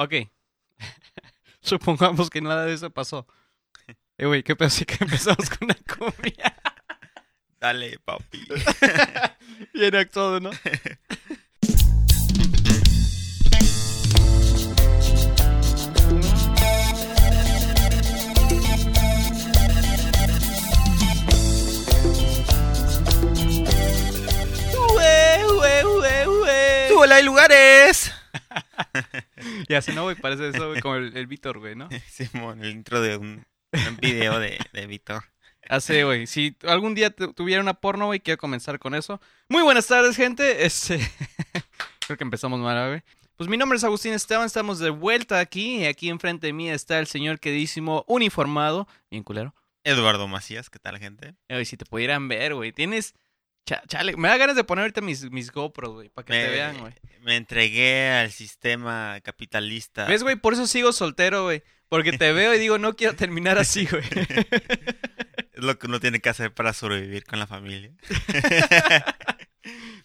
Ok. Supongamos que nada de eso pasó. Eh, güey, ¿qué pedo si que empezamos con una cumbia? Dale, papi. Bien actuado, ¿no? ¡Súbela, hay lugares! Ya, si no, güey, parece eso, güey, como el, el Víctor, güey, ¿no? Simón, el intro de un, un video de, de Víctor. Así, güey. Si algún día tu- tuviera una porno, güey, quiero comenzar con eso. Muy buenas tardes, gente. Este... Creo que empezamos mal, güey. Pues mi nombre es Agustín Esteban, estamos de vuelta aquí. Y aquí enfrente de mí está el señor queridísimo uniformado. Bien culero. Eduardo Macías, ¿qué tal, gente? Güey, si te pudieran ver, güey. Tienes... cha- chale, me da ganas de poner ahorita mis, mis GoPros, güey, para que te Me- vean, güey. Me entregué al sistema capitalista. ¿Ves, güey? Por eso sigo soltero, güey. Porque te veo y digo, no quiero terminar así, güey. Es lo que uno tiene que hacer para sobrevivir con la familia.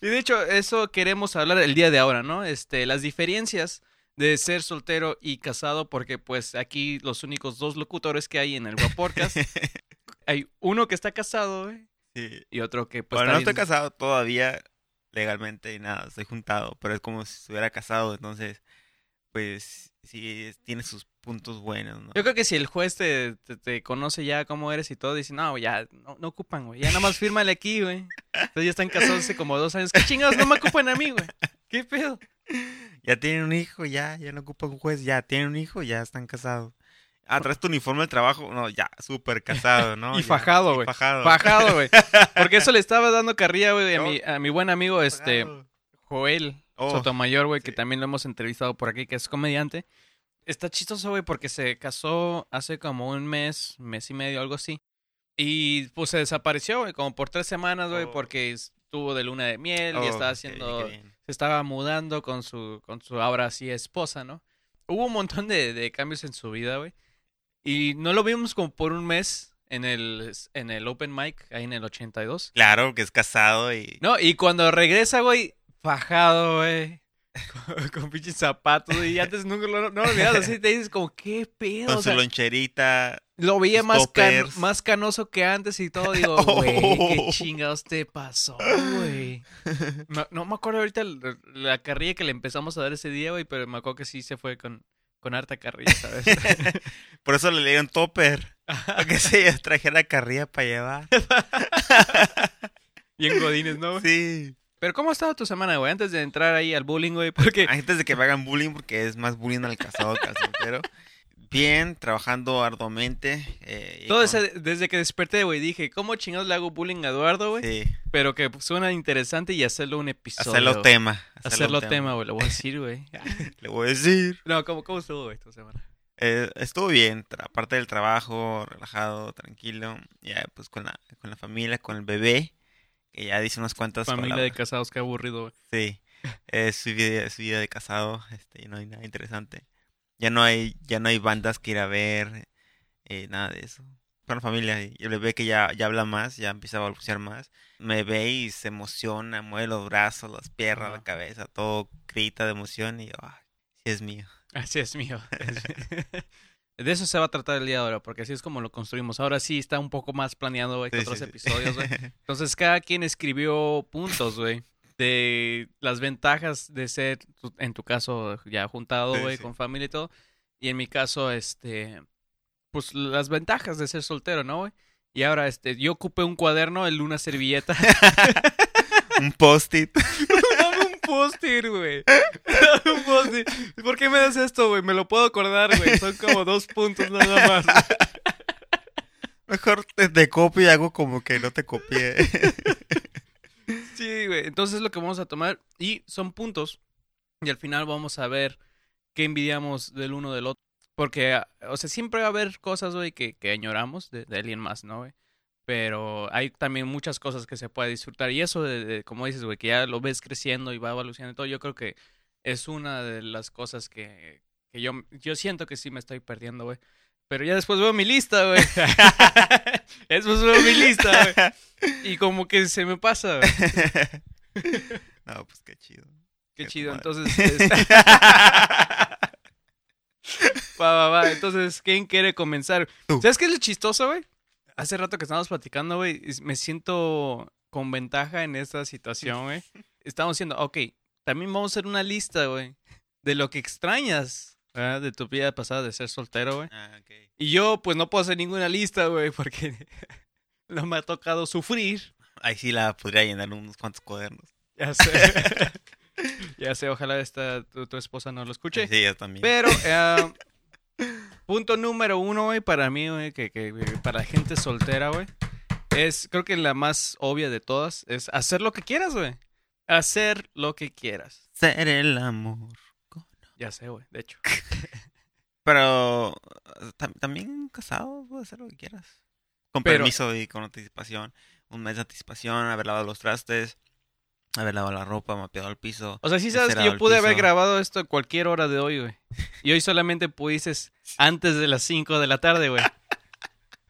Y de hecho, eso queremos hablar el día de ahora, ¿no? Este, las diferencias de ser soltero y casado, porque pues aquí los únicos dos locutores que hay en el Guaporcas, hay uno que está casado, güey, Sí. y otro que pues bueno, no estoy casado todavía legalmente y nada, estoy juntado, pero es como si estuviera casado, entonces, pues sí, tiene sus puntos buenos, ¿no? Yo creo que si el juez te, te, te conoce ya cómo eres y todo, dice, no, ya, no, no ocupan, güey, ya nada más fírmale aquí, güey. Entonces ya están casados hace como dos años. ¿Qué chingados no me ocupan a mí, güey? ¿Qué pedo? Ya tienen un hijo, ya, ya no ocupan un juez, ya tienen un hijo, ya están casados. Ah, traes tu uniforme al trabajo, no, ya, súper casado, ¿no? Y Ya, fajado, güey. Fajado. Bajado, güey. Porque eso le estaba dando carrilla, güey, a mi, a mi buen amigo, este... Fajado. Joel Oh, Sotomayor, güey, que también lo hemos entrevistado por aquí, que es comediante. Está chistoso, güey, porque se casó hace como un mes, mes y medio, algo así. Y pues se desapareció, güey, como por tres semanas, güey, Oh. porque estuvo de luna de miel y Oh, estaba haciendo, se estaba mudando con su, con su ahora sí esposa, ¿no? Hubo un montón de, de cambios en su vida, güey. Y no lo vimos como por un mes en el, en el Open Mic, ahí en el 82. Claro, que es casado y... No, y cuando regresa, güey, fajado, güey. Con, con pinches zapatos, y antes nunca lo, no lo olvidas, así te dices como, ¿qué pedo? Con O su loncherita. lo veía más, can- más canoso que antes y todo, digo, Oh. güey, ¿qué chingados te pasó, güey? No me acuerdo ahorita la, la carrilla que le empezamos a dar ese día, güey, pero me acuerdo que sí se fue con, con harta carrilla, ¿sabes? Por eso le dieron topper. Para que se trajera carrilla para llevar. Bien godines, ¿no? Sí. Pero ¿cómo ha estado tu semana, güey? Antes de entrar ahí al bullying, güey, porque... Antes de que me hagan bullying, porque es más bullying al casado que al soltero. Bien, trabajando arduamente. eh, Todo con- ese, desde que desperté, güey, dije, ¿cómo chingados le hago bullying a Eduardo, güey? Sí, Pero que suena interesante y hacerlo un episodio. hacerlo tema. Hacerlo tema, güey, lo voy a decir, güey. Le voy a decir. No, ¿cómo, cómo estuvo, güey, tu semana? Eh, estuvo bien, aparte del trabajo, relajado, tranquilo. Ya, pues con la, con la familia, con el bebé. Que ya dice unas cuantas Familia de casados, qué aburrido, güey. Sí, es su vida, su vida de casado, este, no hay nada interesante. Ya no hay, ya no hay bandas que ir a ver, eh, nada de eso. Con la familia, y el bebé que ya, ya habla más, ya empieza a balbucear más, me ve y se emociona, mueve los brazos, las piernas, la cabeza, todo grita de emoción y yo, sí es mío. Así es mío. De eso se va a tratar el día de ahora, porque así es como lo construimos. Ahora sí está un poco más planeado, güey, que Sí, otros sí. episodios, güey. Entonces, cada quien escribió puntos, güey, de las ventajas de ser, tu- en tu caso, ya juntado, güey, sí. con familia y todo. Y en mi caso, este, pues las ventajas de ser soltero, ¿no, güey? Y ahora, este, yo ocupé un cuaderno, el una servilleta. Un post-it. Un póster, güey. Un póster. ¿Por qué me das esto, güey? Me lo puedo acordar, güey. Son como dos puntos nada más. Mejor te, te copio y hago como que no te copié. Sí, güey. Entonces es lo que vamos a tomar. Y son puntos. Y al final vamos a ver qué envidiamos del uno del otro. Porque, ah, o sea, siempre va a haber cosas, güey, que, que añoramos de, alguien más, ¿no, güey? Pero hay también muchas cosas que se puede disfrutar. Y eso, de, de- como dices, güey, que ya lo ves creciendo y va evolucionando y todo, yo creo que es una de las cosas que, que yo, yo siento que sí me estoy perdiendo, güey. Pero ya después veo mi lista, güey. después veo mi lista, güey. Y como que se me pasa, güey. no, pues qué chido. Qué Qué chido. madre. Entonces, este, Va, va, va. Entonces, ¿quién quiere comenzar? Tú. ¿Sabes qué es lo chistoso, güey? Hace rato que estábamos platicando, güey, es- me siento con ventaja en esta situación, güey. Estamos diciendo, ok, también vamos a hacer una lista, güey, de lo que extrañas, ¿verdad? De tu vida pasada de ser soltero, güey. Ah, ok. Y yo, pues, no puedo hacer ninguna lista, güey, porque no me ha tocado sufrir. Ahí sí la podría llenar unos cuantos cuadernos. Ya sé. ya sé, ojalá esta, tu, tu esposa no lo escuche. Sí, yo también. Pero, eh, punto número uno, güey, para mí, güey, que, que, para la gente soltera, güey, es, creo que la más obvia de todas, es hacer lo que quieras, güey. Hacer lo que quieras. Ser el amor. Ya sé, güey, de hecho. Pero eh, tam- también casado puedes hacer lo que quieras. Con Pero- permiso y con anticipación. Un mes de anticipación, haber lavado los trastes, haber lavado la ropa, mapeado el piso. O sea, sí sabes que yo pude haber grabado esto a cualquier hora de hoy, güey. Y hoy solamente pudiste antes de las 5 de la tarde, güey.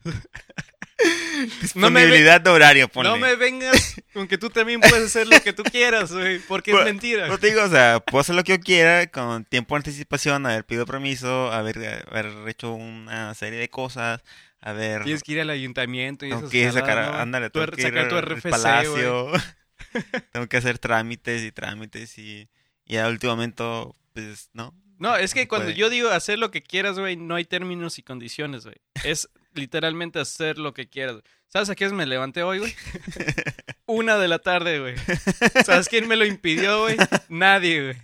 No me Disponibilidad de horario, ponle. No me vengas con que tú también puedes hacer lo que tú quieras, güey, porque es Pues- mentira. Pues te digo, o sea, puedo hacer lo que yo quiera con tiempo de anticipación, haber pedido permiso, haber, haber hecho una serie de cosas, haber... Tienes que ir al ayuntamiento y esas que sacar, ¿no? ándale, tengo que ir tu RFC, palacio, tengo que hacer trámites y trámites y, y a último momento, pues, no. No, es que cuando puede. yo digo hacer lo que quieras, güey, no hay términos y condiciones, güey. Es literalmente hacer lo que quieras. güey. ¿Sabes a qué me levanté hoy, güey? Una de la tarde, güey. ¿Sabes quién me lo impidió, güey? Nadie, güey.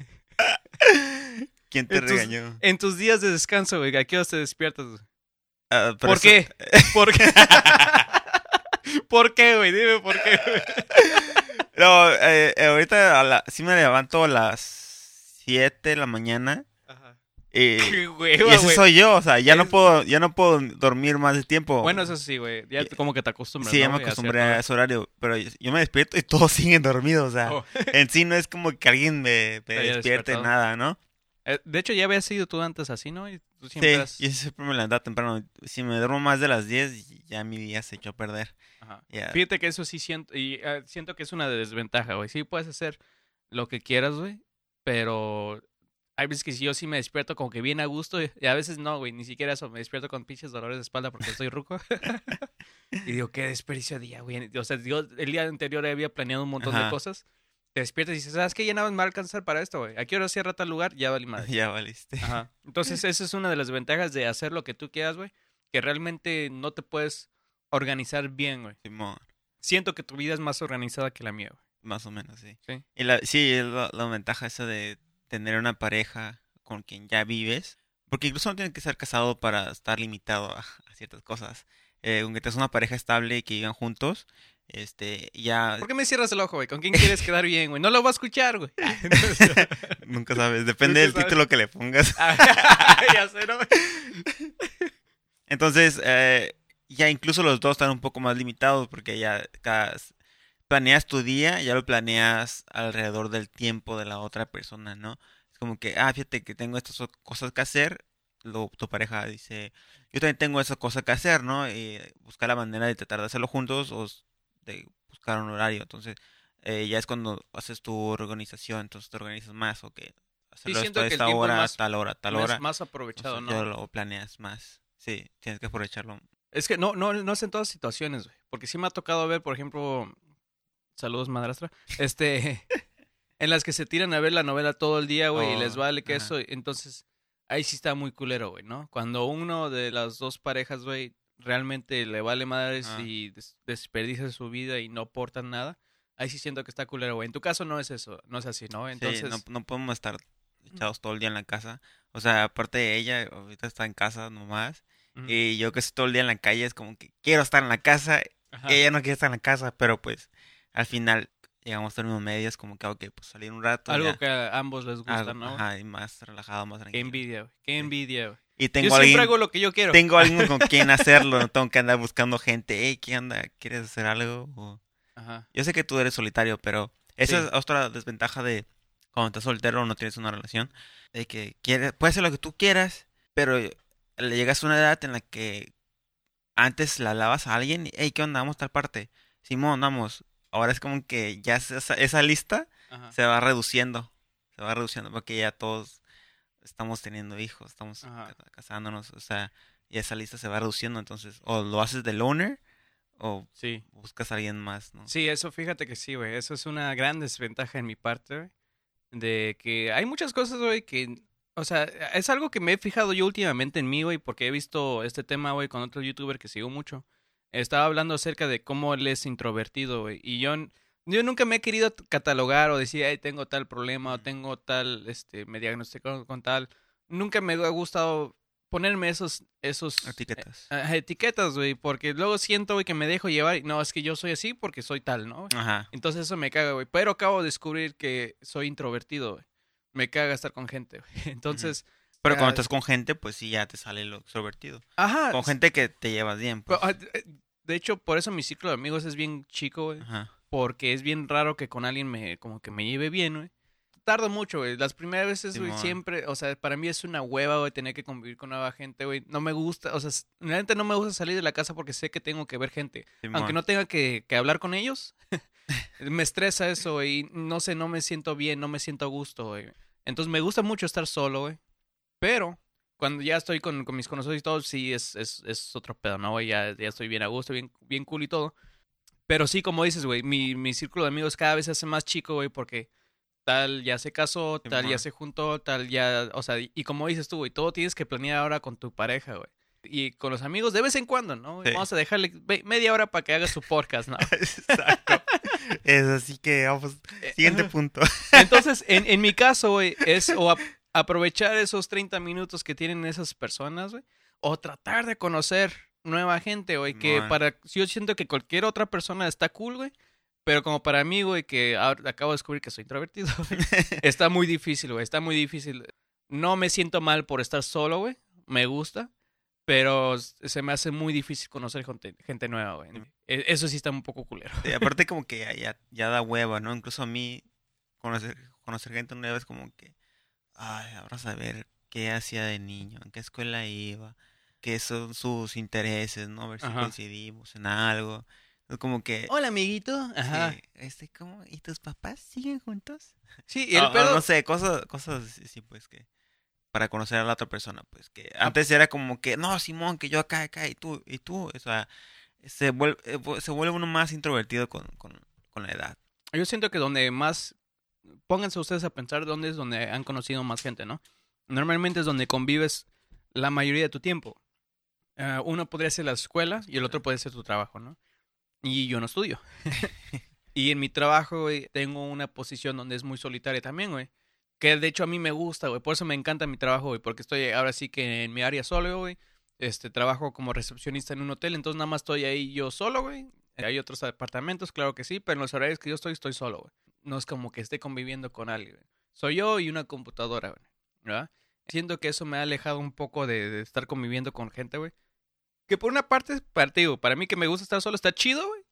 ¿Quién te Entonces- regañó? En tus días de descanso, güey, ¿a qué hora te despiertas? güey? Ah, ¿Por eso- qué? ¿Por qué? ¿Por qué, güey? Dime por qué, güey. No, eh, eh, ahorita a la- sí me levanto a las 7 de la mañana. Ajá. Y, ese güey. soy yo, o sea, ya no puedo, ya no puedo dormir más de tiempo. Bueno, eso sí, güey. Ya como que te acostumbras, Sí, ya ¿no, me a acostumbré a ese horario, pero yo, me despierto y todos siguen dormidos, o sea, Oh. en sí no es como que alguien me, me despierte nada, ¿no? Eh, De hecho, ya habías sido tú antes así, ¿no? Y tú siempre Sí, has- yo siempre me levantaba temprano. Si me duermo más de las 10, ya mi día se echó a perder. Ajá. Ya. Fíjate que eso sí siento, y eh, siento que es una desventaja, güey. Sí puedes hacer lo que quieras, güey, pero hay veces que si yo sí me despierto como que bien a gusto y y a veces no, güey, ni siquiera eso, me despierto con pinches dolores de espalda porque estoy ruco. y digo, qué desperdicio de día, güey. O sea, yo el día anterior había planeado un montón de cosas. Te despiertas y dices, ¿sabes qué? Ya nada más me va a alcanzar para esto, güey. ¿A qué hora cierra tal lugar? Ya vale madre. Ya valiste. Ajá. Entonces, esa es una de las ventajas de hacer lo que tú quieras, güey. Que realmente no te puedes organizar bien, güey. Simón, Siento que tu vida es más organizada que la mía, güey. más o menos, sí. Sí. Y la, sí, es la, la ventaja esa de tener una pareja con quien ya vives. Porque incluso no tienes que ser casado para estar limitado a, a ciertas cosas. Eh, aunque tengas una pareja estable y que vivan juntos, este, ya ¿Por qué me cierras el ojo, güey? ¿Con quién quieres quedar bien, güey? No lo va a escuchar, güey. Entonces- nunca sabes. Depende del sabes. título que le pongas. ya sé, ¿no? Entonces, eh, ya incluso los dos están un poco más limitados porque ya cada, planeas tu día, ya lo planeas alrededor del tiempo de la otra persona, ¿no? Es como que, ah, fíjate que tengo estas cosas que hacer, lo, tu pareja dice, yo también tengo esas cosas que hacer, ¿no? Y buscar la manera de tratar de hacerlo juntos o de buscar un horario. Entonces, eh, ya es cuando haces tu organización, entonces te organizas más o que hacerlo siento esto a que el esta es hora, más- tal hora, tal hora. Más aprovechado, Entonces, ¿no? Ya lo planeas más. Sí, tienes que aprovecharlo. Es que no, no, no es en todas situaciones, güey. Porque sí me ha tocado ver, por ejemplo, saludos madrastra, este, en las que se tiran a ver la novela todo el día, güey, y Oh, les vale que eso. Entonces, ahí sí está muy culero, güey, ¿no? Cuando uno de las dos parejas, güey, realmente le vale madres Ah. y des- desperdicia su vida y no aportan nada, ahí sí siento que está culero, güey. En tu caso no es eso, no es así, ¿no? Entonces, Sí, no, no podemos estar echados todo el día en la casa. O sea, aparte de ella, ahorita está en casa nomás. ujú, Y yo que estoy todo el día en la calle, es como que quiero estar en la casa. ajá. Ella no quiere estar en la casa, pero pues al final llegamos a términos medios, como que, ok, pues salir un rato. algo ya, que a ambos les gusta, algo, ¿no? Ajá, y más relajado, más Qué tranquilo. envidia, güey. Qué envidia, güey. Y Yo tengo siempre alguien, hago lo que yo quiero. tengo alguien con quien hacerlo, no tengo que andar buscando gente. Hey, ¿qué onda? ¿Quieres hacer algo? O- Ajá. Yo sé que tú eres solitario, pero esa Sí. es otra desventaja de cuando estás soltero o no tienes una relación. De que quieres, puedes hacer lo que tú quieras, pero le llegas a una edad en la que antes la hablabas a alguien y, hey, ¿qué onda? Vamos a tal parte. Simón, vamos. Ahora es como que ya esa, esa lista Ajá. se va reduciendo. Se va reduciendo porque ya todos estamos teniendo hijos, estamos Ajá. casándonos, o sea, y esa lista se va reduciendo, entonces, o lo haces de loner o Sí. buscas a alguien más, ¿no? Sí, eso fíjate que sí, güey. Eso es una gran desventaja en mi parte, güey. De que hay muchas cosas, güey, que... O sea, es algo que me he fijado yo últimamente en mí, güey, porque he visto este tema, güey, con otro youtuber que sigo mucho. Estaba hablando acerca de cómo él es introvertido, güey. Y yo, yo nunca me he querido catalogar o decir, ay, tengo tal problema o tengo tal, este, me diagnosticaron con tal. Nunca me ha gustado ponerme esos, esos Etiquetas. Ajá, etiquetas, güey, porque luego siento, güey, que me dejo llevar y no, es que yo soy así porque soy tal, ¿no? Ajá. Entonces eso me caga, güey, pero acabo de descubrir que soy introvertido, güey. Me caga estar con gente, güey. Entonces, Pero cuando Ah, estás con gente, pues sí, ya te sale lo extrovertido. ajá. Con gente que te llevas bien, pues. De hecho, por eso mi ciclo de amigos es bien chico, güey, Ajá. porque es bien raro que con alguien me como que me lleve bien, güey. Tardo mucho, güey. Las primeras veces, güey, siempre, o sea, para mí es una hueva, güey, tener que convivir con nueva gente, güey. No me gusta, o sea, realmente no me gusta salir de la casa porque sé que tengo que ver gente. Aunque no tenga que, que hablar con ellos, me estresa eso, güey. y No sé, no me siento bien, no me siento a gusto, güey. Entonces me gusta mucho estar solo, güey. Pero cuando ya estoy con, con mis conocidos y todo, sí es, es, es otro pedo, ¿no, güey? Ya, ya estoy bien a gusto, bien, bien cool y todo. Pero sí, como dices, güey, mi, mi círculo de amigos cada vez se hace más chico, güey, porque tal ya se casó, tal ya se juntó, tal ya, o sea, y, como dices tú, güey, todo tienes que planear ahora con tu pareja, güey. Y con los amigos de vez en cuando, ¿no? Sí. Vamos a dejarle media hora para que haga su podcast, ¿no? Exacto. es así que vamos. Siguiente punto. Entonces, en, en mi caso, güey, es o aprovechar esos 30 minutos que tienen esas personas, güey, o tratar de conocer nueva gente, güey, que para, yo siento que cualquier otra persona está cool, güey, pero como para mí, güey, que acabo de descubrir que soy introvertido, güey, está muy difícil, güey, está muy difícil. No me siento mal por estar solo, güey, me gusta, pero se me hace muy difícil conocer gente, gente nueva, güey. E- Eso sí está un poco culero. Sí, aparte como que ya, ya, ya da hueva, ¿no? Incluso a mí conocer, conocer gente nueva es como que, ay, ahora saber qué hacía de niño, en qué escuela iba, qué son sus intereses, ¿no? A ver si Ajá. coincidimos en algo. Es como que, Hola, amiguito. Ajá. sí, este, ¿cómo? ¿Y tus papás siguen juntos? Sí, y el Ah, ah, pedo... no sé, cosas, cosas sí, pues que para conocer a la otra persona, pues que antes era como que, no, Simón, que yo acá, acá, y tú, y tú, o sea, se vuelve, eh, se vuelve uno más introvertido con, con, con la edad. Yo siento que donde más. Pónganse ustedes a pensar dónde es donde han conocido más gente, ¿no? Normalmente es donde convives la mayoría de tu tiempo. Eh, uno podría ser la escuela y el otro puede ser tu trabajo, ¿no? Y yo no estudio. y en mi trabajo, güey, tengo una posición donde es muy solitaria también, güey. Que de hecho a mí me gusta, güey. Por eso me encanta mi trabajo, güey. Porque estoy ahora sí que en mi área solo, güey. Este, trabajo como recepcionista en un hotel. Entonces nada más estoy ahí yo solo, güey. Hay otros departamentos, claro que sí. Pero en los horarios que yo estoy, estoy solo, güey. No es como que esté conviviendo con alguien. Soy yo y una computadora. ¿Verdad? Siento que eso me ha alejado un poco de, de estar conviviendo con gente, güey. Que por una parte, partido, para mí que me gusta estar solo, está chido, güey.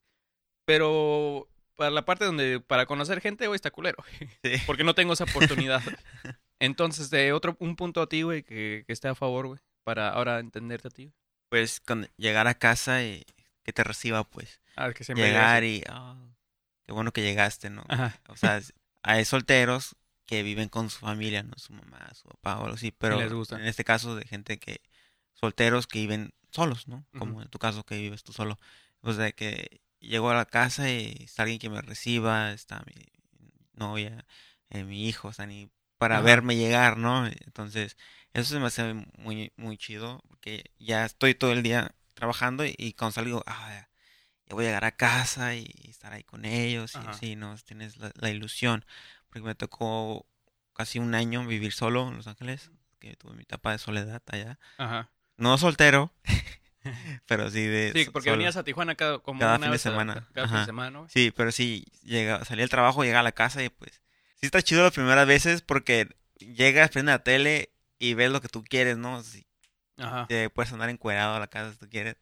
Pero para la parte donde, para conocer gente, güey, está culero. Sí. Porque no tengo esa oportunidad. Entonces, de otro, un punto a ti, güey, que, que esté a favor, güey. Para ahora entenderte a ti. güey. Pues con llegar a casa y que te reciba, pues. Ah, que siempre llegar y, ah, qué bueno que llegaste, ¿no? Ajá. O sea, hay solteros que viven con su familia, ¿no? Su mamá, su papá o algo así, pero les gusta. en este caso de gente que, solteros que viven solos, ¿no? Como en tu caso que vives tú solo. O sea, que llego a la casa y está alguien que me reciba, está mi novia, eh, mi hijo, están ahí para Ajá. verme llegar, ¿no? Entonces, eso se me hace muy, muy chido, porque ya estoy todo el día trabajando y, y cuando salgo, ah, ya voy a llegar a casa y estar ahí con ellos, y Ajá. así, ¿no? Tienes la, la ilusión, porque me tocó casi un año vivir solo en Los Ángeles, que tuve mi etapa de soledad allá. Ajá. No soltero, pero sí de... Sí, porque solo. venías a Tijuana cada, como Cada una fin de vez a- semana. Cada fin de semana, güey. Sí, pero sí, llega, salí del trabajo, llega a la casa y pues... Sí está chido las primeras veces porque llegas, prendes la tele y ves lo que tú quieres, ¿no? Sí, Ajá. te puedes andar encuerado a la casa si tú quieres.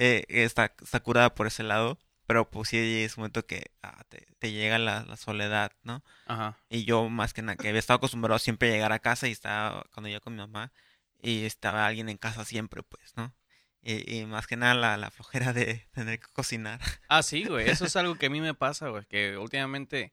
Eh, está, está curada por ese lado, pero pues sí es un momento que ah, te, te llega la, la soledad, ¿no? Ajá. Y yo más que nada, que había estado acostumbrado a siempre llegar a casa y estaba cuando yo con mi mamá y estaba alguien en casa siempre, pues, ¿no? Y, y más que nada la, la flojera de tener que cocinar. Ah, sí, güey. Eso es algo que a mí me pasa, güey. Que últimamente,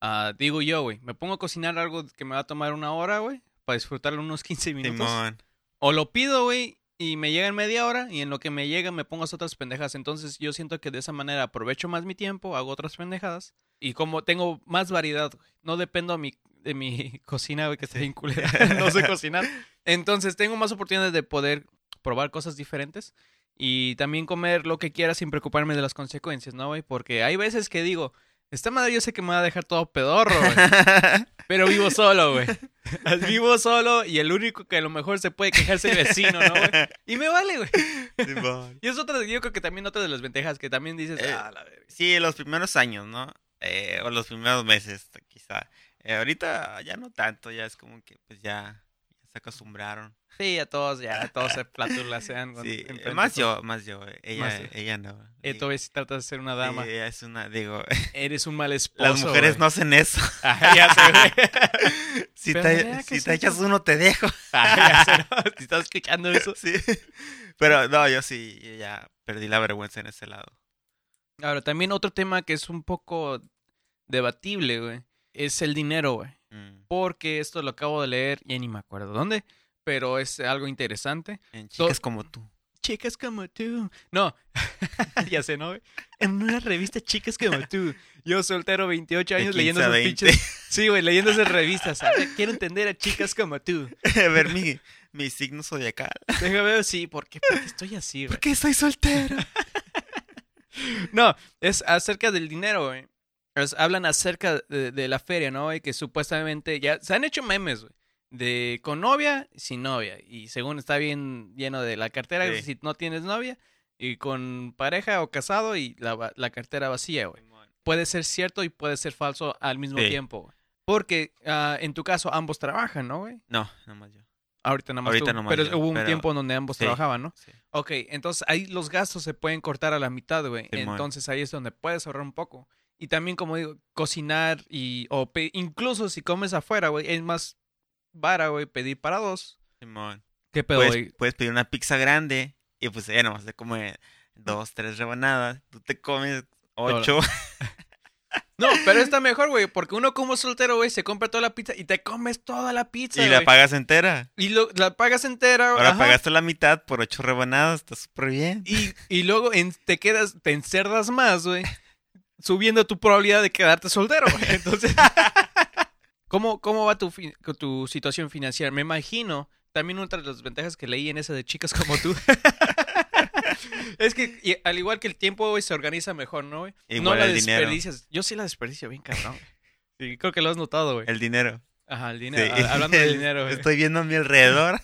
ah, digo yo, güey, me pongo a cocinar algo que me va a tomar una hora, güey. para disfrutarlo unos 15 minutos. Simón. O lo pido, güey, y me llega en media hora y en lo que me llega me pongo a hacer otras pendejadas. Entonces yo siento que de esa manera aprovecho más mi tiempo, hago otras pendejadas y como tengo más variedad, no dependo de mi, de mi cocina, güey, que bien culera. no sé cocinar. Entonces tengo más oportunidades de poder probar cosas diferentes y también comer lo que quiera sin preocuparme de las consecuencias, ¿no, güey? Porque hay veces que digo, esta madre yo sé que me va a dejar todo pedorro, güey. Pero vivo solo, güey. Vivo solo y el único que a lo mejor se puede quejar es el vecino, ¿no, güey? Y me vale, güey. Y es otra, yo creo que también otra de las ventajas que también dices, Eh, ah, la verga. Sí, los primeros años, ¿no? Eh, o los primeros meses, quizá. Eh, ahorita ya no tanto, ya es como que pues ya, ya se acostumbraron. Sí, a todos ya, a todos se platulasean. Sí, más yo, más yo. eh, Ella, Más ella no. Eh, todavía si tratas de ser una dama, sí, ella es una, digo, eres un mal esposo. las mujeres no hacen eso. Ah, ya sé, güey. Si Pero te, si te echas uno, te dejo. Ah, ya sé, ¿no? Si estás escuchando eso. Sí. Pero no, yo sí, yo ya perdí la vergüenza en ese lado. Ahora, también otro tema que es un poco debatible, güey, es el dinero, güey. Mm, Porque esto lo acabo de leer, ya ni me acuerdo dónde, pero es algo interesante. En chicas como tú. Chicas como tú. No, ya sé, ¿no? güey? En una revista Chicas como tú. Yo soltero 28 De años 15 leyendo esas 20. pinches. Sí, güey, leyendo esas revistas. ¿sabes? Quiero entender a chicas como tú. ver mi, mi signo zodiacal. Déjame ver, sí, ¿por qué? Porque estoy así, güey. ¿Por qué soy soltero? No, es acerca del dinero, güey. Hablan acerca de, de la feria, ¿no? Y que supuestamente ya se han hecho memes, güey. De con novia, sin novia. Y según está bien lleno de la cartera, Sí. si no tienes novia. Y con pareja o casado y la, la cartera vacía, güey. Puede ser cierto y puede ser falso al mismo Sí. tiempo, güey. Porque ah, en tu caso ambos trabajan, ¿no, güey? No, nomás yo. Ahorita nada más Ahorita tú. nomás pero yo, hubo un pero- tiempo en donde ambos Sí. trabajaban, ¿no? Sí. Ok, entonces ahí los gastos se pueden cortar a la mitad, güey. Entonces ahí es donde puedes ahorrar un poco. Y también, como digo, cocinar y... O incluso si comes afuera, güey, es más vara, güey, pedir para dos. Simón. ¿Qué pedo, Puedes, güey? puedes pedir una pizza grande y pues ella nomás se come dos, tres rebanadas. Tú te comes ocho. No, pero está mejor, güey, porque uno como soltero, güey, se compra toda la pizza y te comes toda la pizza, y la pagas entera. Y lo- la pagas entera, Ahora ajá. pagaste la mitad por ocho rebanadas. Está súper bien. Y, y luego en- te quedas, te encerdas más, güey. Subiendo tu probabilidad de quedarte soltero, güey. Entonces, ¿cómo, cómo va tu, tu situación financiera? Me imagino, también otra de las ventajas que leí en esa de chicas como tú. es que y al igual que el tiempo, güey, se organiza mejor, ¿no, güey? no Igual la el dinero. desperdicias. Yo sí la desperdicio bien, cabrón. Sí, creo que lo has notado, güey. El dinero. Ajá, el dinero. Sí. Ha- Hablando del dinero, güey. Estoy viendo a mi alrededor.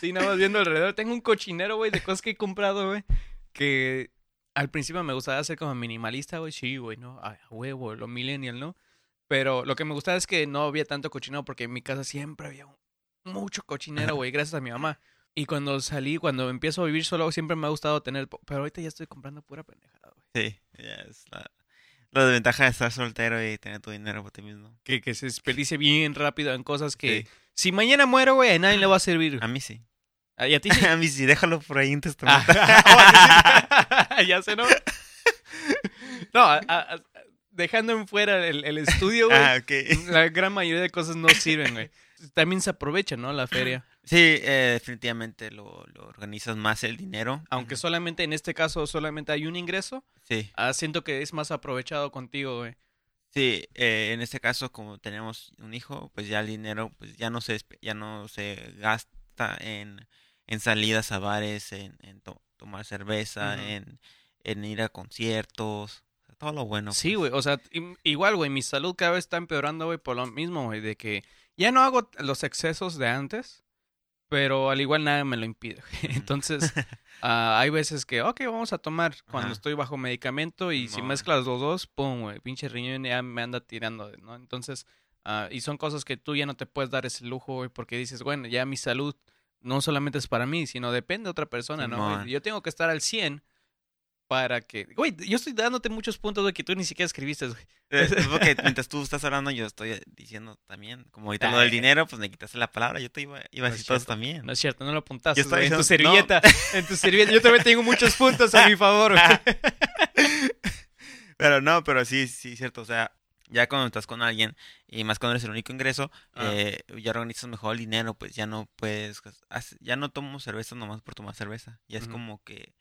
Sí, nada más viendo alrededor. Tengo un cochinero, güey, de cosas que he comprado, güey. Que al principio me gustaba ser como minimalista, güey. Sí, güey, ¿no? A a huevo, lo millennial, ¿no? Pero lo que me gustaba es que no había tanto cochinero porque en mi casa siempre había mucho cochinero, güey, gracias a mi mamá. Y cuando salí, cuando empiezo a vivir solo, siempre me ha gustado tener... Pero ahorita ya estoy comprando pura pendejada, güey. Sí, ya es la, la desventaja de estar soltero y tener tu dinero por ti mismo. Que, que se desperdicie bien rápido en cosas que... Sí. Si mañana muero, güey, a nadie le va a servir. A mí sí. ¿Y a ti sí? A mí sí, déjalo por ahí en testamento. Ah, ya sé, ¿no? No, a- dejando en fuera el, el estudio, güey, Ah, ok. la gran mayoría de cosas no sirven, güey. También se aprovecha, ¿no? La feria. Sí, eh, definitivamente lo, lo organizas más el dinero. Aunque solamente en este caso solamente hay un ingreso, Sí, ah, siento que es más aprovechado contigo, güey. sí, eh, en este caso como tenemos un hijo, pues ya el dinero pues ya no se ya no se gasta en, en salidas a bares, en, en to- tomar cerveza, en, en ir a conciertos, todo lo bueno. Sí, pues. güey, o sea, igual, güey, mi salud cada vez está empeorando, güey, por lo mismo, güey, de que ya no hago los excesos de antes, pero al igual nada me lo impide, güey. Entonces, ah, hay veces que, ok, vamos a tomar cuando Ajá. estoy bajo medicamento y si mezclas los dos, pum, güey, pinche riñón ya me anda tirando, ¿no? Entonces, ah, y son cosas que tú ya no te puedes dar ese lujo, güey, porque dices, bueno, ya mi salud no solamente es para mí, sino depende de otra persona, ¿no? güey? Yo tengo que estar al 100 para que... Güey, yo estoy dándote muchos puntos, güey, que tú ni siquiera escribiste, güey. Eh, Es porque mientras tú estás hablando, yo estoy diciendo también, como ahorita lo del Ay. dinero, pues me quitaste la palabra, yo te iba, iba a No todo también. No es cierto, no lo apuntaste, en tu servilleta. En tu servilleta. Yo también tengo muchos puntos a mi favor, güey. Pero no, pero sí, sí, cierto, o sea, Ya cuando estás con alguien, y más cuando eres el único ingreso, Ah. eh, ya organizas mejor el dinero, pues ya no puedes, hace- ya no tomo cerveza nomás por tomar cerveza. Ya es como que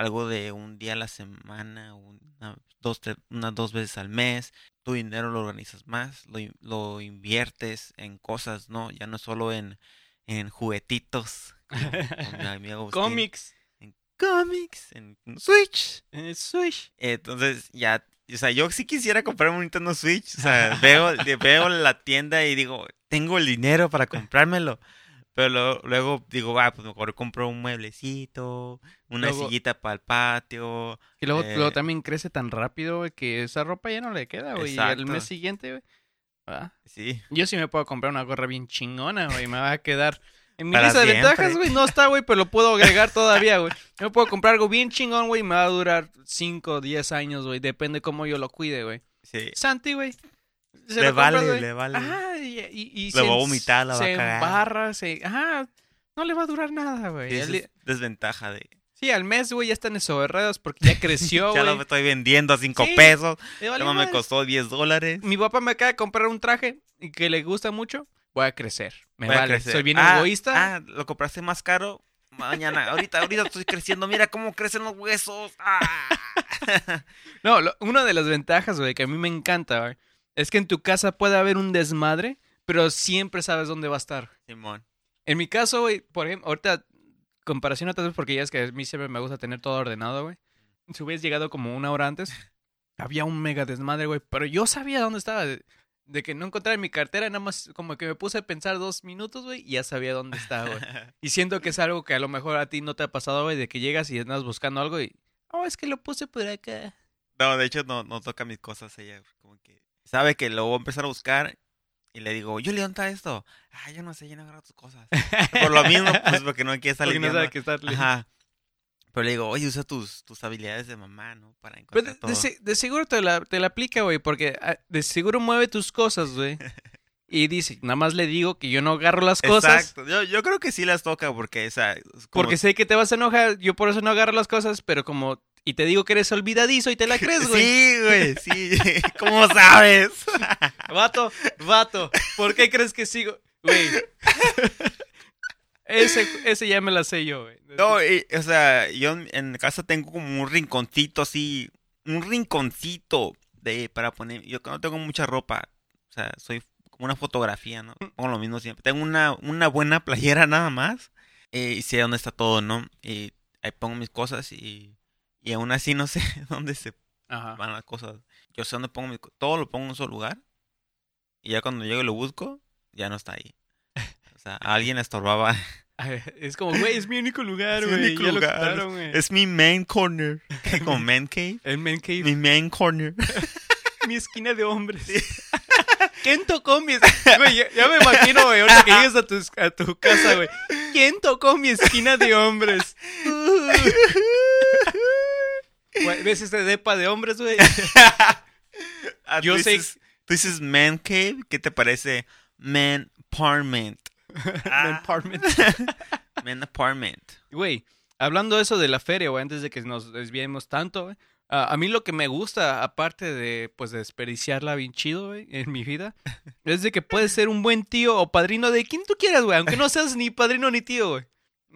algo de un día a la semana, una, dos, dos veces al mes. Tu dinero lo organizas más, lo, lo inviertes en cosas, ¿no? Ya no solo en, en juguetitos. Cómics. En cómics, en Switch. En Switch. Entonces, ya, o sea, yo sí quisiera comprarme un Nintendo Switch. O sea, veo, veo la tienda y digo, tengo el dinero para comprármelo. Pero lo- luego digo, va, pues mejor compro un mueblecito, una Luego- sillita para el patio. Y luego, Eh, luego también crece tan rápido, güey, que esa ropa ya no le queda, güey. Y el mes siguiente, güey. ah, Sí, Yo sí me puedo comprar una gorra bien chingona, güey. Me va a quedar. En mi Para lista de ventajas, güey, no está, güey, pero lo puedo agregar todavía, güey. Yo me puedo comprar algo bien chingón, güey, y me va a durar 5 o 10 años, güey. Depende cómo yo lo cuide, güey. sí. Santi, güey. Se Le vale, le vale. Ajá, y, y, y Lo va a vomitar, la va a se cagar. embarra, se... Ajá, no le va a durar nada, güey. Es desventaja de... Sí, al mes, güey, ya están esoberrados porque ya creció, ya lo estoy vendiendo a 5 Sí, pesos. Le vale me costó 10 dólares. Mi papá me acaba de comprar un traje que le gusta mucho. Voy a crecer. Me Voy a vale. crecer. Soy bien Ah, egoísta. Ah, lo compraste más caro. Mañana, ahorita, ahorita estoy creciendo. Mira cómo crecen los huesos. Ah. No, lo- una de las ventajas, güey, que a mí me encanta, güey, es que en tu casa puede haber un desmadre, pero siempre sabes dónde va a estar. Simón. En mi caso, güey, por ejemplo, ahorita, comparación a otras porque ya es que a mí siempre me gusta tener todo ordenado, güey. Si hubieras llegado como una hora antes, había un mega desmadre, güey, pero yo sabía dónde estaba. De, de que no encontraba mi cartera, nada más como que me puse a pensar dos minutos, güey, y ya sabía dónde estaba, güey. Y siento que es algo que a lo mejor a ti no te ha pasado, güey, de que llegas y andas buscando algo y... Oh, es que lo puse por acá. No, de hecho no, no toca mis cosas ella. Como que sabe que lo voy a empezar a buscar y le digo, yo le dónde está esto. Ah, yo no sé, yo no agarro tus cosas. Por lo mismo, pues porque no quiere estar Porque no sabe que está... Ajá. Pero le digo, oye, usa tus, tus habilidades de mamá, ¿no? Para Pero encontrar de, de todo. de seguro te la, te la aplica, güey, porque ah, de seguro mueve tus cosas, güey. Y dice, nada más le digo que yo no agarro las cosas. Exacto. Yo, yo creo que sí las toca porque, o sea, como- Porque sé que te vas a enojar, yo por eso no agarro las cosas, pero como... Y te digo que eres olvidadizo y te la crees, güey. Sí, güey, sí. ¿Cómo sabes? Vato, vato, ¿por qué crees que sigo? Güey. Ese, ese ya me la sé yo, güey. No, y, o sea, yo en, casa tengo como un rinconcito así, un rinconcito de para poner, yo no tengo mucha ropa, o sea, soy como una fotografía, ¿no? Pongo lo mismo siempre. Tengo una, una buena playera nada más eh, y sé dónde está todo, ¿no? Y ahí pongo mis cosas y, y aún así no sé dónde se Ajá. van las cosas. Yo sé dónde pongo co- todo lo pongo en un solo lugar y ya cuando llego y lo busco, ya no está ahí. O sea, alguien estorbaba. Es como, güey, es mi único lugar, Es mi güey. güey. Es mi main corner. Como man cave. El man cave. Mi main corner. mi esquina de hombres. ¿Quién tocó mi esquina? Güey, ya, ya me imagino, güey, ahorita que llegues a tu, a tu casa, güey. ¿Quién tocó mi esquina de hombres? Güey, ¿Ves este depa de hombres, güey? Ah, Yo tú sé- dices- Tú dices man cave. ¿Qué te parece? Man apartment. Man apartment. Man apartment. Güey, hablando de eso de la feria, güey, antes de que nos desviemos tanto, güey. ah, a mí lo que me gusta, aparte de, pues, desperdiciarla bien chido, güey, en mi vida, es de que puedes ser un buen tío o padrino de quien tú quieras, güey, aunque no seas ni padrino ni tío, güey.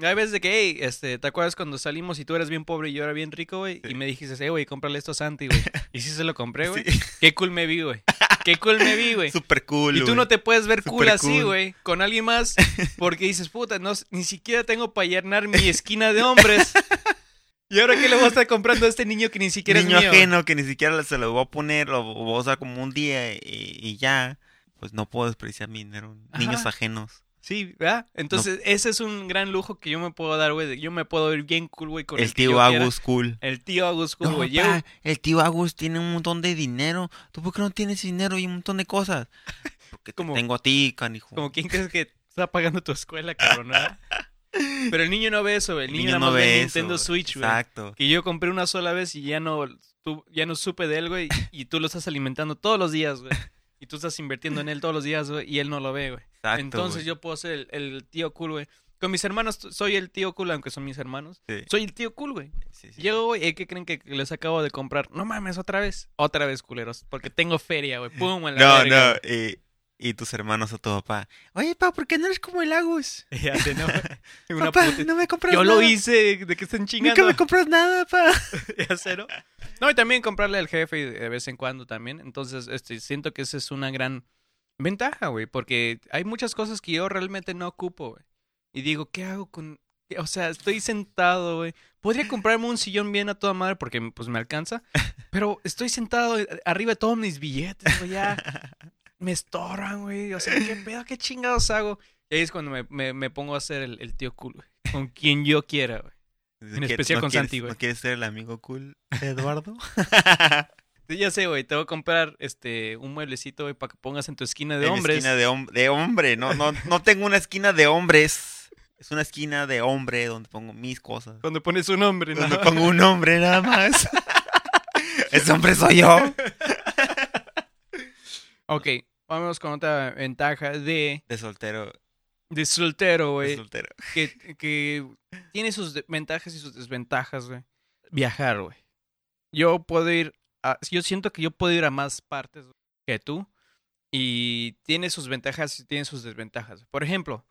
Hay veces de que, hey, este, ¿te acuerdas cuando salimos y tú eras bien pobre y yo era bien rico, güey? Y me dijiste, hey, güey, cómprale esto a Santi, güey. Y sí se lo compré, güey. Sí. Qué cool me vi, güey. Qué cool me vi, güey. Super cool. Y tú no te puedes ver cool así, güey, con alguien más, porque dices, puta, no, ni siquiera tengo para llenar mi esquina de hombres. ¿Y ahora qué le voy a estar comprando a este niño que ni siquiera Niño es mío? ajeno que ni siquiera se lo voy a poner. Lo voy a usar como un día y, y ya. Pues no puedo desperdiciar mi dinero. Niños ajenos. Sí, ¿verdad? Entonces, ese es un gran lujo que yo me puedo dar, güey. Yo me puedo ir bien cool, güey, con el, El tío. Agus cool. El tío Agus cool, No, güey. Llego- el tío Agus tiene un montón de dinero. ¿Tú por qué no tienes dinero y un montón de cosas? Porque te Como- tengo a ti, canijo. Como quién crees que está pagando tu escuela, cabrón, ¿verdad? Pero el niño no ve eso, güey. El El niño, niño nada no ve ve Nintendo eso. Switch, güey. Exacto. Que yo compré una sola vez y ya no, tú, ya no supe de él, güey. Y tú lo estás alimentando todos los días, güey. Y tú estás invirtiendo en él todos los días, güey. Y él no lo ve, güey. Exacto, Entonces yo puedo ser el, el tío cool, güey. Con mis hermanos soy el tío cool, aunque son mis hermanos. Sí, Soy el tío cool, güey. sí, sí. Llego, güey, ¿y ¿qué creen que les acabo de comprar? No mames, otra vez. Otra vez, culeros. Porque tengo feria, güey. Pum, en la No, verga, no, y, y tus hermanos o tu papá. Oye, pa, ¿por qué no eres como el Agus? Ya sé, ¿no? Una Papá, puta- no me compras Yo nada. lo hice, de que estén chingando. Nunca me compras nada, pa. Ya sé, ¿no? No, y también comprarle al jefe de vez en cuando también. Entonces, este, siento que esa es una gran ventaja, güey. Porque hay muchas cosas que yo realmente no ocupo, güey. Y digo, ¿qué hago con...? O sea, estoy sentado, güey. Podría comprarme un sillón bien a toda madre porque pues me alcanza. Pero estoy sentado arriba de todos mis billetes, güey. Ya me estorban, güey. O sea, ¿qué pedo? ¿Qué chingados hago? Y ahí es cuando me, me, me pongo a ser el, el tío cool, güey. Con quien yo quiera, güey. ¿No En especial no con quieres- Santi, güey. ¿No quieres ser el amigo cool de Eduardo? Sí, ya sé, güey. Te voy a comprar este un mueblecito, güey, para que pongas en tu esquina de En hombres. esquina de, hom- de hombre. No, no, no tengo una esquina de hombres. Es una esquina de hombre donde pongo mis cosas. Cuando pones un hombre, ¿no? Donde pongo un hombre nada más. Ese hombre soy yo. Ok, vamos con otra ventaja de, De soltero. De soltero, De güey. soltero. Que, que tiene sus ventajas y sus desventajas, güey. Viajar, güey. Yo puedo ir a, yo siento que yo puedo ir a más partes que tú. Y tiene sus ventajas y tiene sus desventajas. Por ejemplo,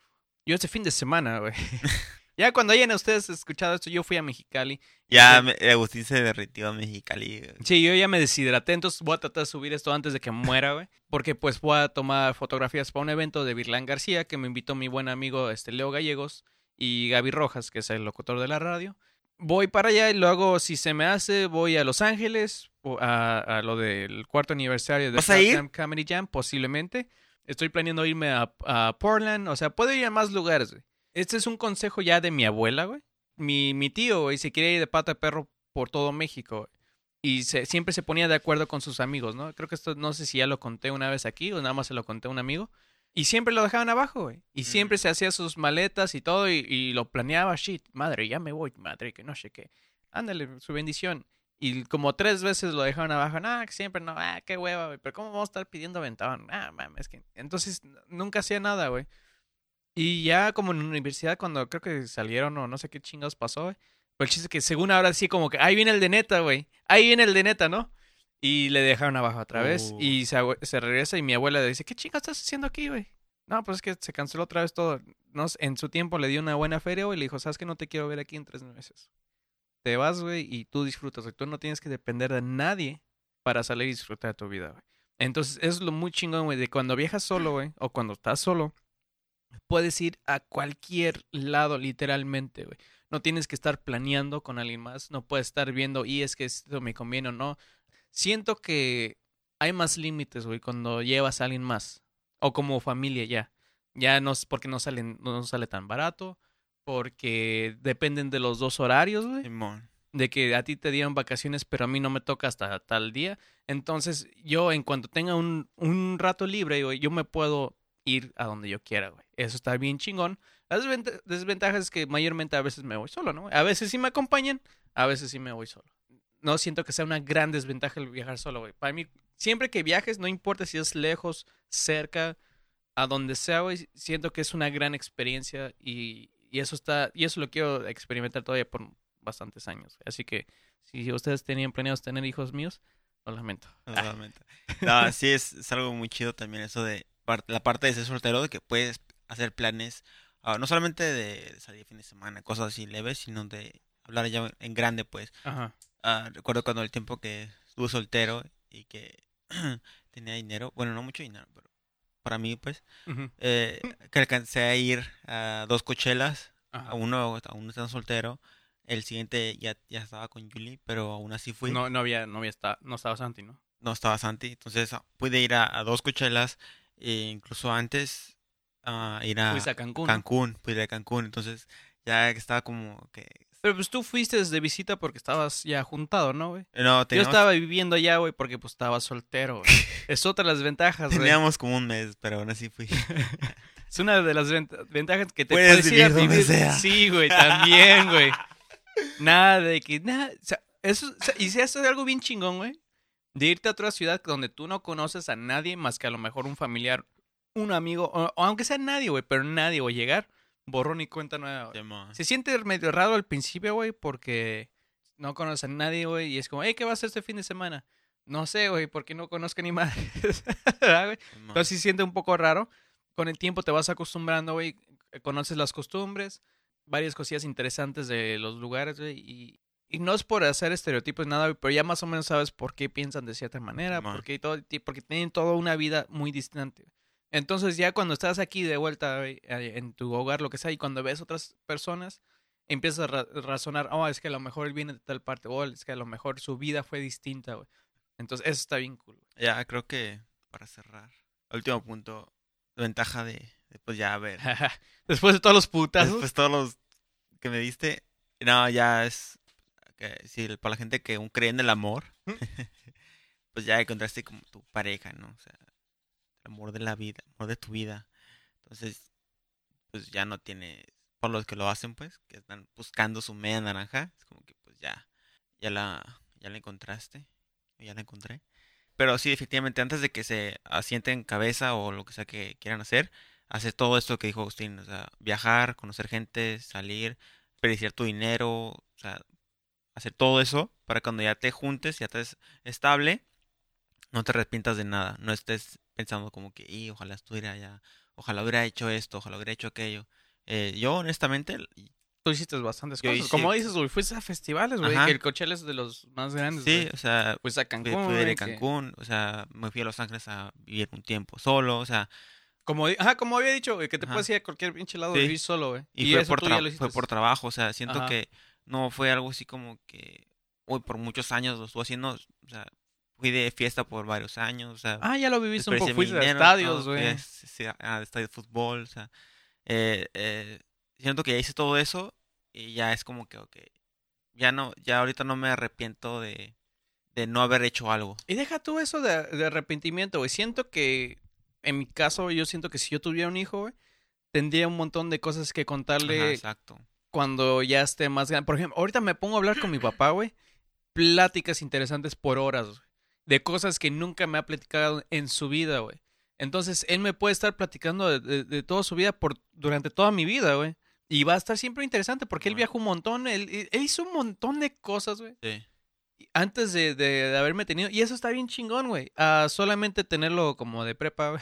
yo este fin de semana, güey. ya cuando hayan ustedes escuchado esto, yo fui a Mexicali. Ya me- Agustín se derritió a Mexicali. Sí, yo ya me deshidraté, entonces voy a tratar de subir esto antes de que muera, güey. Porque pues voy a tomar fotografías para un evento de Virlán García, que me invitó mi buen amigo este Leo Gallegos y Gaby Rojas, que es el locutor de la radio. Voy para allá y luego, si se me hace, voy a Los Ángeles, a, a lo del cuarto aniversario de. Jam Comedy Jam, posiblemente. Estoy planeando irme a, a Portland, o sea, puedo ir a más lugares, güey. Este es un consejo ya de mi abuela, güey. Mi, mi tío, güey, se quiere ir de pata de perro por todo México, güey. Y se- siempre se ponía de acuerdo con sus amigos, ¿no? Creo que esto no sé si ya lo conté una vez aquí o nada más se lo conté a un amigo. Y siempre lo dejaban abajo, güey. Y siempre Mm. se hacía sus maletas y todo y, y lo planeaba, shit, madre, ya me voy, madre, que no sé qué. Ándale, su bendición. Y como tres veces lo dejaron abajo, no, que siempre no, ah, qué hueva, güey. Pero ¿cómo vamos a estar pidiendo aventón? Ah, mames, que... Entonces, nunca hacía nada, güey. Y ya como en la universidad, cuando creo que salieron o no sé qué chingados pasó, güey. Pero el chiste es que según ahora sí como que, ahí viene el de neta, güey. Ahí viene el de neta, ¿no? Y le dejaron abajo otra vez. Oh. Y se, se regresa y mi abuela le dice, ¿qué chingados estás haciendo aquí, güey? No, pues es que se canceló otra vez todo. No, sé, en su tiempo le dio una buena feria, güey, y le dijo, ¿sabes que no te quiero ver aquí en tres meses? Te vas, güey, y tú disfrutas, güey. Tú no tienes que depender de nadie para salir y disfrutar de tu vida, güey. Entonces, es lo muy chingón, güey, de cuando viajas solo, güey, o cuando estás solo, puedes ir a cualquier lado, literalmente, güey. No tienes que estar planeando con alguien más, no puedes estar viendo, y es que esto me conviene o no. Siento que hay más límites, güey, cuando llevas a alguien más, o como familia ya. Ya no es porque no salen, no sale tan barato, porque dependen de los dos horarios, güey de que a ti te dieron vacaciones, pero a mí no me toca hasta tal día. Entonces, yo en cuanto tenga un, un rato libre, güey, yo me puedo ir a donde yo quiera, güey. Eso está bien chingón. Las desventa- desventajas es que mayormente a veces me voy solo, ¿no? A veces sí me acompañan, a veces sí me voy solo. No siento que sea una gran desventaja el viajar solo, güey. Para mí, siempre que viajes, no importa si es lejos, cerca, a donde sea, güey, siento que es una gran experiencia y, eso está, y eso lo quiero experimentar todavía por bastantes años. Así que si ustedes tenían planeados tener hijos míos, lo lamento. Totalmente. No, sí, es, es algo muy chido también eso de la parte de ser soltero, de que puedes hacer planes, ah, no solamente de salir de fin de semana, cosas así leves, sino de hablar ya en grande, pues. Ajá. Ah, recuerdo cuando el tiempo que estuve soltero y que tenía dinero, bueno, no mucho dinero, pero para mí, pues, Ujú. eh, que alcancé a ir a dos cochelas, Ajá. a uno aún estaba soltero, el siguiente ya, ya estaba con Julie, pero aún así fui. No, no había, no había no estaba Santi, ¿no? no estaba Santi. Entonces ah, pude ir a, a dos cochelas, e incluso antes a ir a Fuiste a Cancún. ¿no? Cancún, pude ir a Cancún. Entonces ya estaba como que... Pero pues tú fuiste de visita porque estabas ya juntado, ¿no, güey? No, Yo teníamos, estaba viviendo allá, güey, porque pues estaba soltero, güey. Es otra de las ventajas, güey. teníamos como un mes, pero aún así fui. Es una de las vent- ventajas que te Puedes puedes, ir a vivir donde sea. Sí, güey, también, güey. Nada de que, nada, o sea, eso, o sea, y si eso es algo bien chingón, güey, de irte a otra ciudad donde tú no conoces a nadie más que a lo mejor un familiar, un amigo, o, o aunque sea nadie, güey, pero nadie, güey, llegar, borrón y cuenta nueva. Simón. Se siente medio raro al principio, güey, porque no conoces a nadie, güey, y es como, hey, ¿qué vas a hacer este fin de semana? No sé, güey, porque no conozco ni más. Simón. Entonces sí siente un poco raro. Con el tiempo te vas acostumbrando, güey, conoces las costumbres, varias cosillas interesantes de los lugares, güey, y, y no es por hacer estereotipos ni nada, pero ya más o menos sabes por qué piensan de cierta manera, Simón. porque, todo, porque tienen toda una vida muy distante. Entonces ya cuando estás aquí de vuelta güey, eh, en tu hogar, lo que sea, y cuando ves otras personas, empiezas a ra- razonar, oh, es que a lo mejor él viene de tal parte, o es que a lo mejor su vida fue distinta, güey. Entonces eso está bien cool. Ya, creo que para cerrar. Último punto. Ventaja de, de, pues ya ver. Después de todos los putazos. Después todos los que me diste. No, ya es. Que, sí, para la gente que aún cree en el amor. pues ya encontraste como tu pareja, ¿no? O sea, el amor de la vida, el amor de tu vida. Entonces, pues ya no tiene. Por los que lo hacen, pues, que están buscando su media naranja. Es como que, pues ya. Ya la, ya la encontraste. Ya la encontré. Pero sí, efectivamente, antes de que se asienten cabeza o lo que sea que quieran hacer, hacer todo esto que dijo Agustín, o sea, viajar, conocer gente, salir, desperdiciar tu dinero, o sea, hacer todo eso para cuando ya te juntes, ya estés estable, no te arrepientas de nada, no estés pensando como que, y ojalá estuviera ya, ojalá hubiera hecho esto, ojalá hubiera hecho aquello. Eh, yo honestamente, Tú hiciste bastantes cosas. hice- Como dices, güey, fuiste a festivales, güey. Que el Coachella es de los más grandes, sí, güey. o sea, Fuiste a Cancún, fui que- Cancún, o sea, me fui a Los Ángeles a vivir un tiempo solo, o sea, Como, ajá, como había dicho, güey, que te Ajá. puedes ir a cualquier pinche lado Sí. y vivir solo, güey. Y, fue, eso por tú ya tra- lo fue por trabajo, o sea, siento Ajá. que no fue algo así como que, uy, por muchos años lo estuve haciendo, o sea, fui de fiesta por varios años, o sea, Ah, ya lo viviste un poco. Fuiste a estadios, güey. sí, a- a estadios de fútbol, o sea, eh, eh, siento que ya hice todo eso y ya es como que, ok, ya no, ya ahorita no me arrepiento de, de no haber hecho algo. Y deja tú eso de, de arrepentimiento, güey. Siento que, en mi caso, yo siento que si yo tuviera un hijo, güey, tendría un montón de cosas que Ajá, contarle exacto. Cuando ya esté más grande. Por ejemplo, ahorita me pongo a hablar con mi papá, güey. Pláticas interesantes por horas, güey. De cosas que nunca me ha platicado en su vida, güey. Entonces, él me puede estar platicando de, de- de toda su vida por, durante toda mi vida, güey. Y va a estar siempre interesante porque él viajó un montón, él, él hizo un montón de cosas, güey Sí. antes de, de- de haberme tenido. Y eso está bien chingón, güey. A solamente tenerlo como de prepa, güey.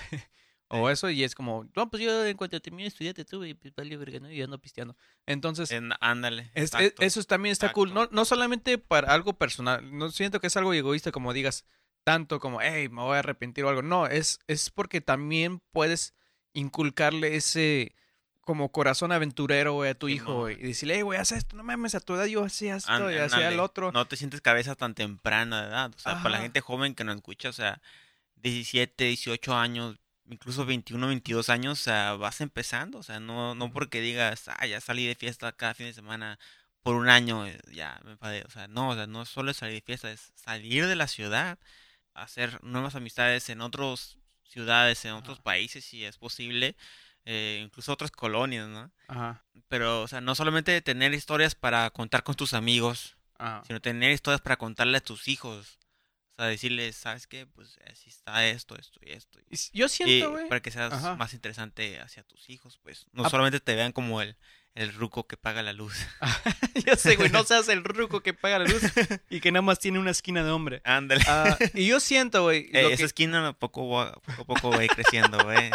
O eso, y es como, no, pues yo en cuanto termine estudiante tú, y pues vale, verga, ¿no? Y ando pisteando. Entonces, En- ándale. es- es- exacto. eso también está cool. No, no solamente para algo personal. No siento que es algo egoísta como digas tanto como, hey, me voy a arrepentir o algo. No, es, es porque también puedes inculcarle ese como corazón aventurero, güey, a tu hijo. Y decirle, hey, güey, haz esto, no mames, a tu edad yo hacía esto Án- y hacía el otro. No te sientes cabeza tan temprana de edad. O sea, para la gente joven que no escucha, o sea, 17, 18 años, incluso 21, 22 años, o sea, vas empezando. O sea, no, no porque digas, ah, ya salí de fiesta cada fin de semana por un año, eh, ya me enfadé. O sea, no, o sea, no solo es salir de fiesta, es salir de la ciudad, hacer nuevas amistades en otras ciudades, en otros Ajá. países, si es posible, eh, incluso otras colonias, ¿no? Ajá. Pero, o sea, no solamente tener historias para contar con tus amigos, Ajá. sino tener historias para contarle a tus hijos. O sea, decirles, ¿sabes qué? Pues así está esto, esto y esto. Y Yo siento, güey. para que seas Ajá. más interesante hacia tus hijos, pues no Ah. solamente te vean como el, el ruco que paga la luz. ya sé, güey, no seas el ruco que paga la luz y que nada más tiene una esquina de hombre. Ándale. Ah, y yo siento, güey, Eh, esa que- esquina poco, a poco va a ir creciendo, güey.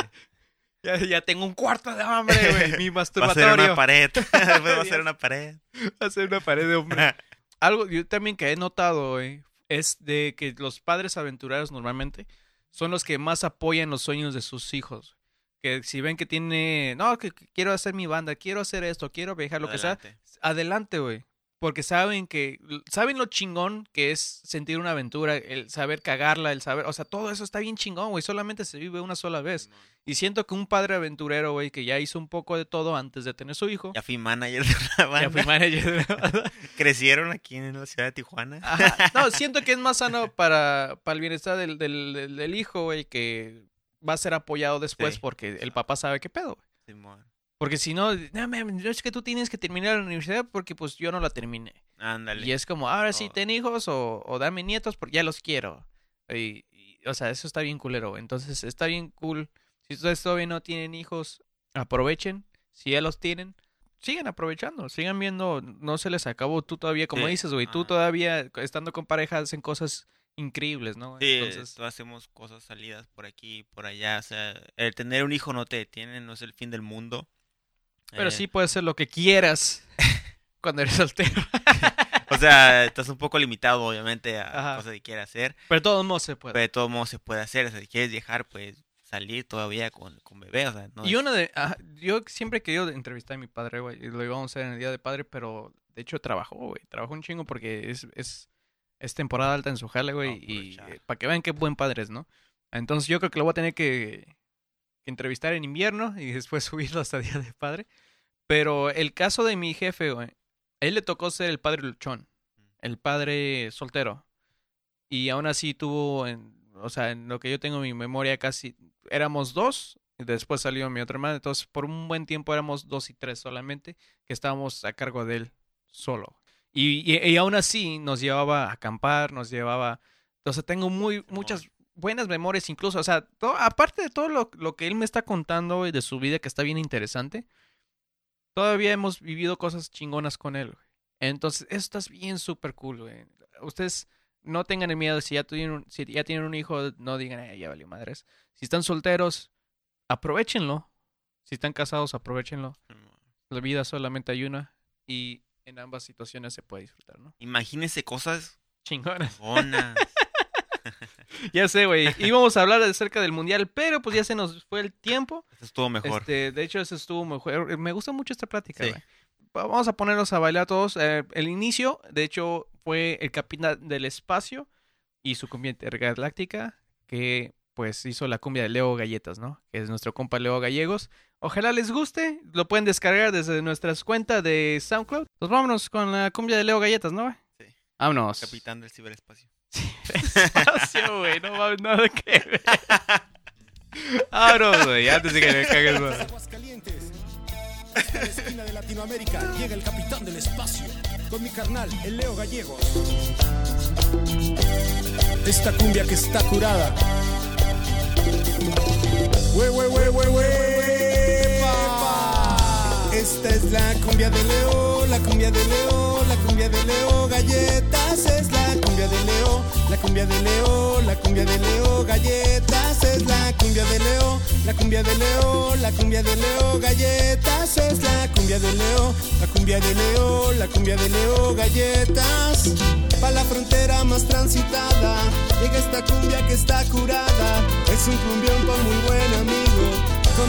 ya, ya tengo un cuarto de hombre, güey, mi Va a ser masturbatorio. una pared. Va a ser una pared. Va a ser una pared de hombre. Algo yo también que he notado, güey, es de que los padres aventureros normalmente son los que más apoyan los sueños de sus hijos. Que si ven que tiene, no, que, que quiero hacer mi banda, quiero hacer esto, quiero viajar, lo que sea, Adelante. adelante, güey. Porque saben que, saben lo chingón que es sentir una aventura, el saber cagarla, el saber, o sea, todo eso está bien chingón, güey. Solamente se vive una sola vez. Y siento que un padre aventurero, güey, que ya hizo un poco de todo antes de tener su hijo. Ya fui manager de una banda. Ya fui manager de la banda. Crecieron aquí en la ciudad de Tijuana. Ajá. No, siento que es más sano para, para el bienestar del, del, del- del hijo, güey, que va a ser apoyado después Sí. porque el papá sabe qué pedo, güey. Simón. Porque si no, no, es que tú tienes que terminar la universidad porque pues yo no la terminé. Ándale. Y es como, ahora sí, Oh. ten hijos o, o dame nietos porque ya los quiero. Y, y, o sea, eso está bien culero. Entonces, está bien cool. Si ustedes todavía no tienen hijos, aprovechen. Si ya los tienen, sigan aprovechando, sigan viendo, no se les acabó. Tú todavía, como Sí, dices, güey, tú ajá. todavía estando con pareja hacen cosas increíbles, ¿no? Sí, Entonces, hacemos cosas salidas por aquí, por allá. O sea, el tener un hijo no te detiene, no es el fin del mundo. Pero Eh, sí puedes hacer lo que quieras cuando eres soltero. O sea, estás un poco limitado, obviamente, a Ajá. cosas que quieras hacer. Pero de todos modos se puede. Pero de todos modos se puede hacer. O sea, si quieres viajar, pues salir todavía con, con bebé. O sea, no Y es- uno de. ajá, yo siempre he querido entrevistar a mi padre, güey. Y lo íbamos a hacer en el día de padre, pero de hecho trabajó, güey. Trabajó un chingo porque es, es, es temporada alta en su jale, güey. y para que vean qué buen padre es, ¿no? Entonces yo creo que lo voy a tener que, que entrevistar en invierno y después subirlo hasta día de padre. Pero el caso de mi jefe, güey. A él le tocó ser el padre luchón. El padre soltero. Y aún así tuvo, en- o sea, en lo que yo tengo en mi memoria, casi éramos dos. Y después salió mi otra hermana. Entonces, por un buen tiempo éramos dos y tres solamente, que estábamos a cargo de él solo. Y, y, y aún así nos llevaba a acampar, nos llevaba. Entonces, tengo muy, muchas buenas memorias, incluso. O sea, aparte de todo lo, lo que él me está contando y de su vida, que está bien interesante, todavía hemos vivido cosas chingonas con él. güey. Entonces, esto es bien súper cool, güey. Ustedes no tengan el miedo, si ya tienen un, si ya tienen un hijo, no digan, "Ay, ya valió madres. Si están solteros, aprovechenlo. Si están casados, aprovechenlo. La vida solamente hay una y en ambas situaciones se puede disfrutar, ¿no? Imagínense cosas Chingonas. Ya sé, güey. Íbamos a hablar acerca del mundial, pero pues ya se nos fue el tiempo. Eso estuvo mejor. Este, de hecho, eso estuvo mejor. Me gusta mucho esta plática, Sí. güey. Vamos a ponernos a bailar todos. Eh, el inicio, de hecho, fue el capitán del espacio y su cumbia intergaláctica, que pues hizo la cumbia de Leo Galletas, ¿no? Que es nuestro compa Leo Gallegos. Ojalá les guste. Lo pueden descargar desde nuestras cuentas de SoundCloud. Pues vámonos con la cumbia de Leo Galletas, ¿no? Sí. Vámonos. Capitán del ciberespacio. Espacio, güey. No mames nada que ver. Vámonos, güey. Antes de que me cagues, güey. Aguascalientes. Hasta la esquina de Latinoamérica llega el capitán del espacio con mi carnal, el Leo Gallegos. Esta cumbia que está curada. Hue, hue, hue, hue, pa. Esta es la cumbia de Leo, la cumbia de Leo, la cumbia de Leo, galletas es la cumbia de Leo, la cumbia de Leo, la cumbia de Leo, galletas es la cumbia de Leo, la cumbia de Leo, la cumbia de Leo, galletas es la cumbia de Leo, la cumbia de Leo, la cumbia de Leo, galletas. Pa' la frontera más transitada, llega esta cumbia que está curada, es un cumbión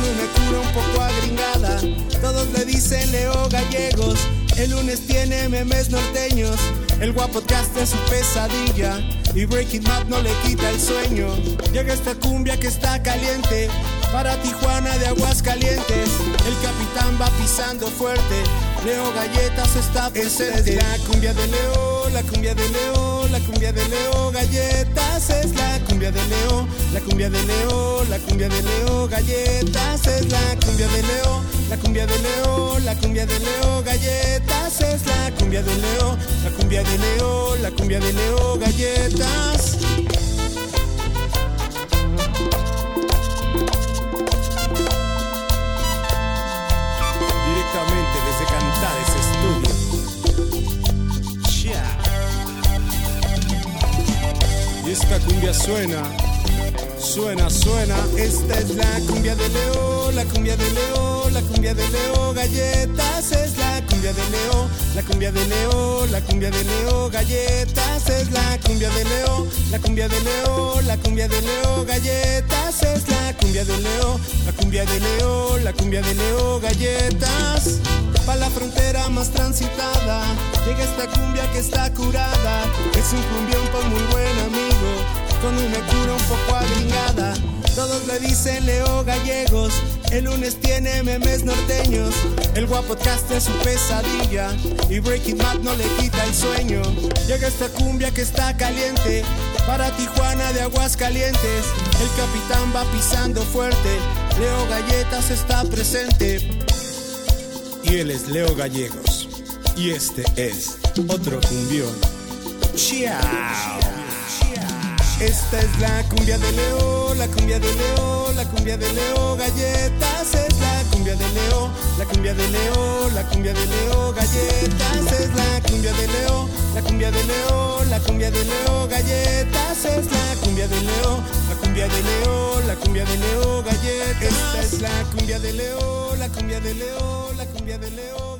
con cura un poco agringada. Todos le dicen Leo Gallegos. El lunes tiene memes norteños. El guapodcast es su pesadilla. Y Breaking Map no le quita el sueño. Llega esta cumbia que está caliente. Para Tijuana de aguas calientes. El capitán va pisando fuerte. Leo Galletas está presente. Es la cumbia de Leo, la cumbia de Leo, la cumbia de Leo. Galletas es la cumbia de Leo, la cumbia de Leo, la cumbia de Leo. Galletas es la cumbia de Leo, la cumbia de Leo, la cumbia de Leo. Galletas es la cumbia de Leo, la cumbia de Leo, la cumbia de Leo. Galletas. Esta cumbia suena, suena, suena. Esta es la cumbia de Leo, la cumbia de Leo, la cumbia de Leo. Galletas es cumbia de Leo, la cumbia de Leo, la cumbia de Leo. Galletas es la cumbia de Leo, la cumbia de Leo, la cumbia de Leo. Galletas es la cumbia de Leo, la cumbia de Leo, la cumbia de Leo. Galletas. Pa' la frontera más transitada, llega esta cumbia que está curada. Es un cumbión por muy buen amigo, con una cura un poco agringada. Todos le dicen Leo Gallegos, el lunes tiene memes norteños. El guapodcast es su pesadilla, y Breaking Mad no le quita el sueño. Llega esta cumbia que está caliente, para Tijuana de aguas calientes. El capitán va pisando fuerte, Leo Galletas está presente y él es Leo Gallegos. Y este es otro cumbión. Chao. Esta es la cumbia de Leo, la cumbia de Leo, la cumbia de Leo, galletas es la cumbia de Leo, la cumbia de Leo, la cumbia de Leo, galletas es la cumbia de Leo, la cumbia de Leo, la cumbia de Leo, galletas es la cumbia de Leo, la cumbia de Leo, la cumbia de Leo, galletas. Esta es la cumbia de Leo, la cumbia de Leo, la cumbia de Leo.